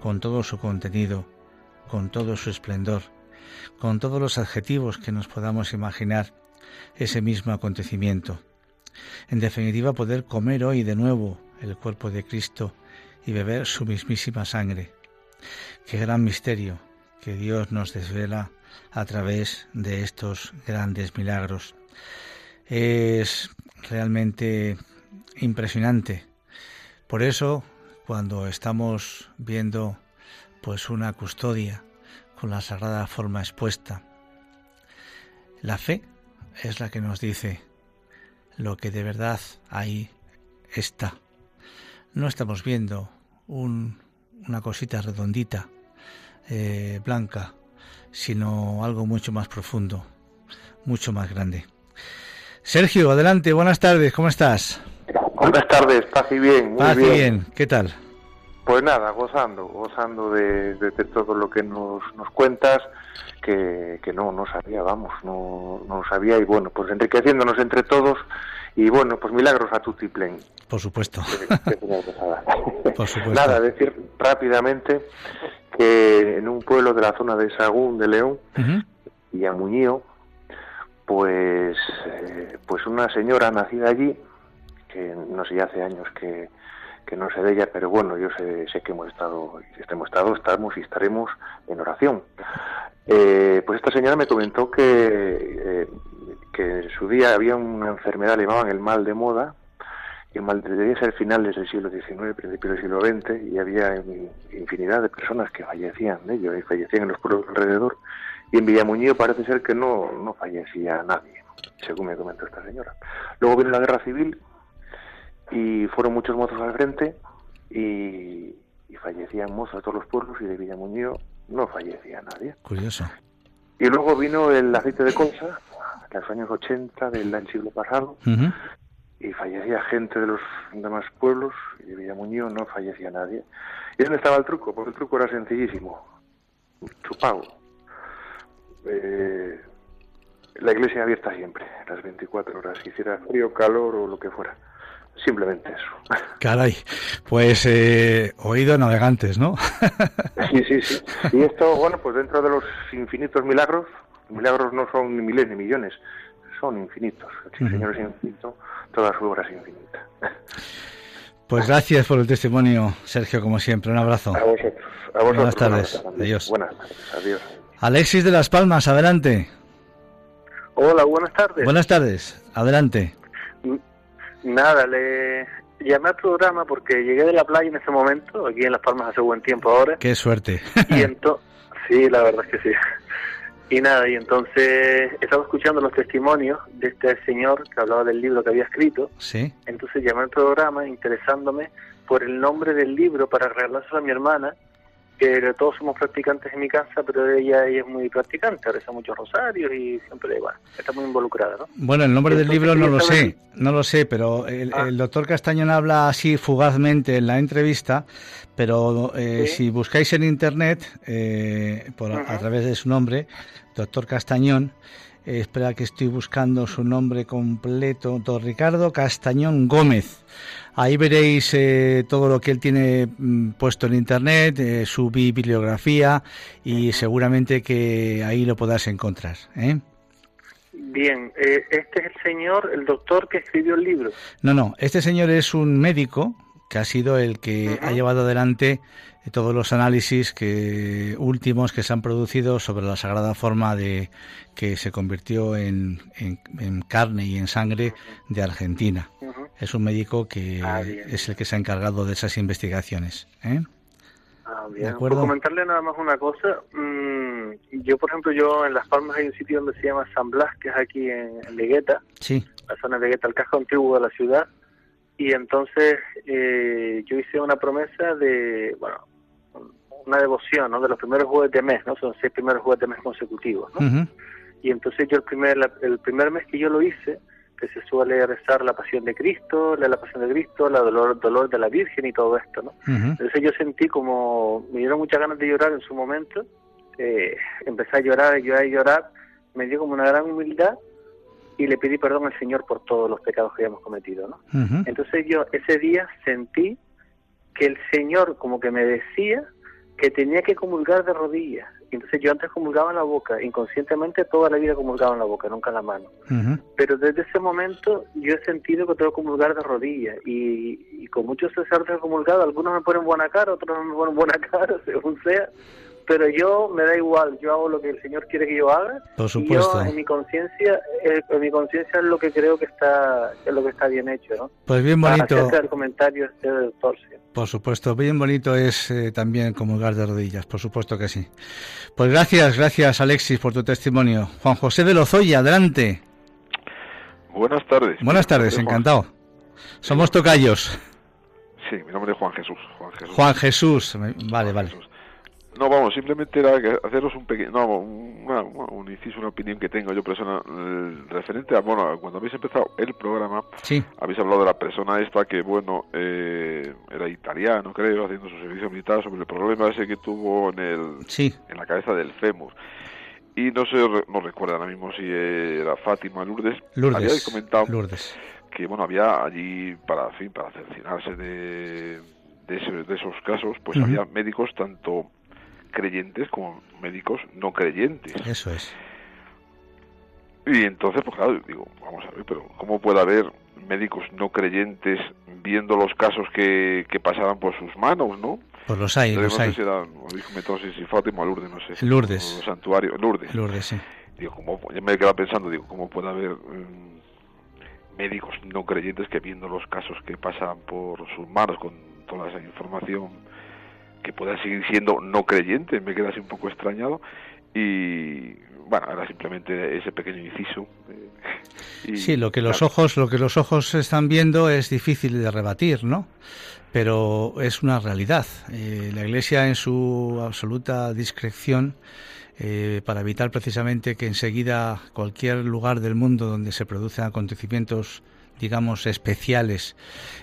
con todo su contenido, con todo su esplendor, con todos los adjetivos que nos podamos imaginar ese mismo acontecimiento. En definitiva, poder comer hoy de nuevo el cuerpo de Cristo y beber su mismísima sangre. Qué gran misterio que Dios nos desvela a través de estos grandes milagros. Es realmente impresionante. Por eso, cuando estamos viendo pues una custodia con la sagrada forma expuesta, la fe es la que nos dice lo que de verdad ahí está. No estamos viendo una cosita redondita, eh, blanca, sino algo mucho más profundo, mucho más grande. Sergio, adelante, buenas tardes, ¿cómo estás? Buenas tardes, paz y bien. Muy bien. ¿qué tal? Pues nada, gozando, gozando de, todo lo que nos, nos cuentas, que, que, no, no sabía, vamos, no, no sabía, y bueno, pues enriqueciéndonos entre todos, y bueno, pues milagros a tu plen. Por supuesto. Por supuesto. Nada, decir rápidamente que en un pueblo de la zona de Sagún de León, y a Muñío, pues, eh, pues una señora nacida allí, que no sé, ya hace años que, que no sé de ella, pero bueno, yo sé, sé que hemos estado, hemos estado, estamos y estaremos en oración. Eh, pues esta señora me comentó que, eh, que en su día había una enfermedad, le llamaban el mal de moda, y el mal debía ser finales del siglo XIX, principios del siglo XX, y había infinidad de personas que fallecían de ello, y fallecían en los pueblos alrededor, y en Villamuñío parece ser que no, no fallecía nadie, según me comentó esta señora. Luego vino la guerra civil, y fueron muchos mozos al frente y, fallecían mozos de todos los pueblos y de Villamuñío no fallecía nadie. Curioso. Y luego vino el aceite de colza, en los años 80 del siglo pasado, y fallecía gente de los demás pueblos y de Villamuñío no fallecía nadie. ¿Y dónde estaba el truco? Porque el truco era sencillísimo, chupado. Eh, la iglesia abierta siempre, las 24 horas, hiciera frío, calor o lo que fuera. Simplemente eso. Caray, pues eh, oído navegantes, ¿no? sí, sí, sí. Y esto, bueno, pues dentro de los infinitos milagros, milagros no son ni miles ni millones, son infinitos. El Señor es infinito, toda su obra es infinita. Pues gracias por el testimonio, Sergio, como siempre. Un abrazo. A vosotros. A vosotros Buenas tardes. Adiós. Buenas tardes. Adiós. Alexis de Las Palmas, adelante. Hola, buenas tardes. Buenas tardes. Adelante. Nada, le, llamé al programa porque llegué de la playa en ese momento, aquí en Las Palmas hace buen tiempo ahora. Qué suerte. y entonces, sí, la verdad es que sí. Y nada, y entonces estaba escuchando los testimonios de este señor que hablaba del libro que había escrito. Sí. Entonces llamé al programa interesándome por el nombre del libro para regalárselo a mi hermana que todos somos practicantes en mi casa, pero ella, es muy practicante, reza muchos rosarios y siempre, bueno, está muy involucrada, ¿no? Bueno, el nombre del libro no lo sé, no lo sé, pero el, ah. doctor Castañón habla así fugazmente en la entrevista, pero eh, si buscáis en internet, eh, por, a través de su nombre, doctor Castañón, eh, espera que estoy buscando su nombre completo, don Ricardo Castañón Gómez. Ahí veréis eh, todo lo que él tiene mm, puesto en internet, eh, su bibliografía y seguramente que ahí lo podrás encontrar. Bien, este es el señor, el doctor que escribió el libro. No, no, este señor es un médico que ha sido el que ha llevado adelante todos los análisis que últimos que se han producido sobre la sagrada forma de que se convirtió en, carne y en sangre de Argentina. Es un médico que ah, es el que se ha encargado de esas investigaciones. ¿eh? Ah, bien. Por comentarle nada más una cosa, mm, yo por ejemplo, yo en Las Palmas hay un sitio donde se llama San Blas, que es aquí en, Legueta, sí. la zona de Legueta, el casco antiguo de la ciudad, y entonces eh, yo hice una promesa de, bueno, una devoción, ¿no? De los primeros jueves de mes, ¿no? Son seis primeros jueves de mes consecutivos, ¿no? Y entonces yo el primer, el primer mes que yo lo hice, que se suele rezar la pasión de Cristo, la, la pasión de Cristo, la dolor, dolor de la Virgen y todo esto, ¿no? Entonces yo sentí como, me dieron muchas ganas de llorar en su momento, eh, empecé a llorar, llorar y llorar, me dio como una gran humildad y le pedí perdón al Señor por todos los pecados que habíamos cometido, ¿no? Entonces yo ese día sentí que el Señor como que me decía que tenía que comulgar de rodillas. Entonces yo antes comulgaba en la boca, inconscientemente toda la vida comulgaba en la boca, nunca en la mano. Pero desde ese momento yo he sentido que tengo que comulgar de rodillas y, con muchos sacerdotes comulgado, algunos me ponen buena cara, otros no me ponen buena cara, según sea, pero yo me da igual, yo hago lo que el Señor quiere que yo haga. Por supuesto. Y yo en mi conciencia, eh, en mi conciencia es lo que creo que está, es lo que está bien hecho, ¿no? Pues bien bonito. el comentario este doctor. Por supuesto, bien bonito es eh, también comulgar de rodillas, por supuesto que sí. Pues gracias, gracias Alexis por tu testimonio. Juan José de Lozoya, adelante. Buenas tardes. Buenas tardes, encantado. Somos tocayos. Sí, mi nombre es Juan Jesús. Juan Jesús, vale, vale. No, vamos, simplemente era haceros un pequeño, no, una, un inciso, una opinión que tengo yo persona referente a, bueno, cuando habéis empezado el programa, sí. habéis hablado de la persona esta que, bueno, eh, era italiano, creo, haciendo su servicio militar sobre el problema ese que tuvo en el, sí. en la cabeza del fémur. Y no sé, no recuerdo ahora mismo si era Fátima Lourdes. Lourdes. Habíais comentado Lourdes. que, bueno, había allí para, fin, para cerciorarse de, de, de esos casos, pues había médicos tanto creyentes como médicos no creyentes. Eso es. Y entonces, pues claro, digo, vamos a ver, pero ¿cómo puede haber médicos no creyentes viendo los casos que, que pasaban por sus manos, no? Pues los hay, los no hay. Sé si era, entonces si Fátima Lourdes, no sé. Lourdes. Los santuarios, Lourdes. Lourdes, sí. Digo, ¿cómo, yo me quedaba pensando, digo, ¿cómo puede haber mm, médicos no creyentes que viendo los casos que pasan por sus manos con toda esa información que pueda seguir siendo no creyente, me queda así un poco extrañado y bueno, era simplemente ese pequeño inciso. Eh, sí, lo que los ojos, lo que los ojos están viendo es difícil de rebatir, ¿no? Pero es una realidad. Eh, la Iglesia, en su absoluta discreción, eh, para evitar precisamente que enseguida cualquier lugar del mundo donde se producen acontecimientos digamos, especiales,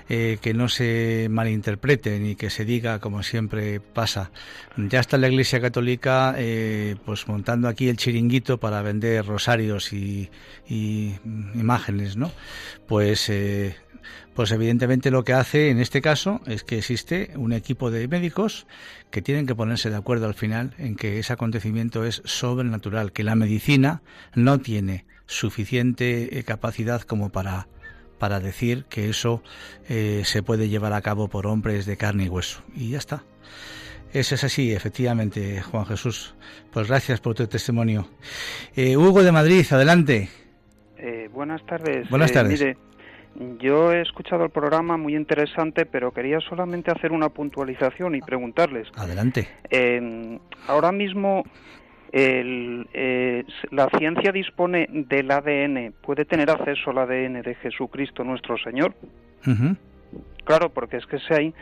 eh, que no se malinterpreten y que se diga como siempre pasa. Ya está la Iglesia Católica eh, pues montando aquí el chiringuito para vender rosarios y, imágenes, ¿no? Pues eh, pues evidentemente lo que hace en este caso es que existe un equipo de médicos que tienen que ponerse de acuerdo al final en que ese acontecimiento es sobrenatural, que la medicina no tiene suficiente capacidad como para para decir que eso eh, se puede llevar a cabo por hombres de carne y hueso. Y ya está. Eso es así, efectivamente, Juan Jesús. Pues gracias por tu testimonio. Eh, Hugo de Madrid, adelante. Eh, buenas tardes. Buenas tardes. mire, yo he escuchado el programa muy interesante, pero quería solamente hacer una puntualización y preguntarles. Adelante. ahora mismo eh, la ciencia dispone del ADN, puede tener acceso al ADN de Jesucristo nuestro Señor. Claro, porque es que se hay,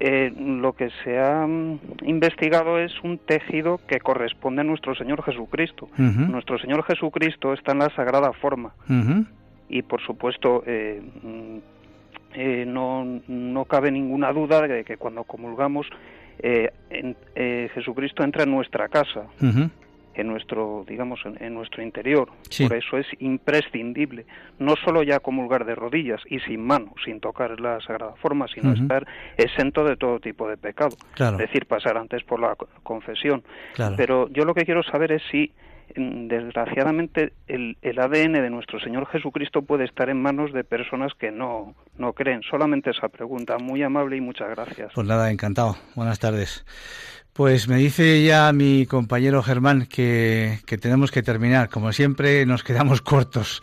eh, lo que se ha mm, investigado es un tejido que corresponde a nuestro Señor Jesucristo. Nuestro Señor Jesucristo está en la sagrada forma. Y por supuesto, eh, mm, eh, no, no cabe ninguna duda de que cuando comulgamos, Jesucristo entra en nuestra casa en nuestro, digamos, en, nuestro interior. Por eso es imprescindible no solo ya comulgar de rodillas y sin mano, sin tocar la sagrada forma, sino estar exento de todo tipo de pecado. Es decir, pasar antes por la confesión. Pero yo lo que quiero saber es si desgraciadamente el, el, ADN de nuestro Señor Jesucristo puede estar en manos de personas que no, no creen. Solamente esa pregunta. Muy amable y muchas gracias. Pues nada, encantado. Buenas tardes. Pues me dice ya mi compañero Germán que, tenemos que terminar. Como siempre, nos quedamos cortos.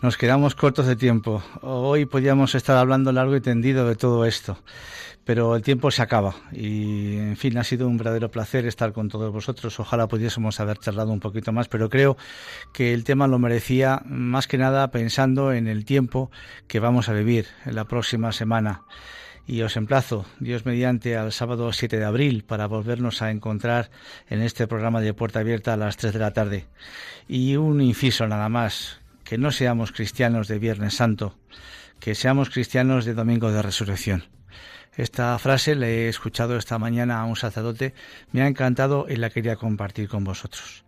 Nos quedamos cortos de tiempo. Hoy podíamos estar hablando largo y tendido de todo esto, pero el tiempo se acaba. Y, en fin, ha sido un verdadero placer estar con todos vosotros. Ojalá pudiésemos haber charlado un poquito más, pero creo que el tema lo merecía más que nada pensando en el tiempo que vamos a vivir en la próxima semana y os emplazo, Dios mediante, al sábado 7 de abril para volvernos a encontrar en este programa de Puerta Abierta a las 3 de la tarde. Y un inciso nada más, que no seamos cristianos de Viernes Santo, que seamos cristianos de Domingo de Resurrección. Esta frase la he escuchado esta mañana a un sacerdote, me ha encantado y la quería compartir con vosotros.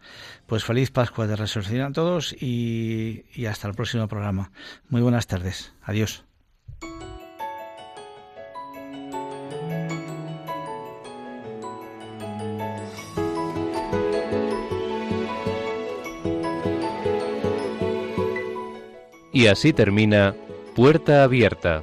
Pues feliz Pascua de Resurrección a todos y, y hasta el próximo programa. Muy buenas tardes. Adiós. Y así termina Puerta Abierta,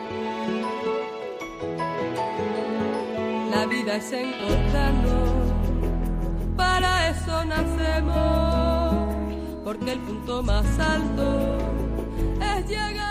Vida es encontrarnos, para eso nacemos, porque el punto más alto es llegar.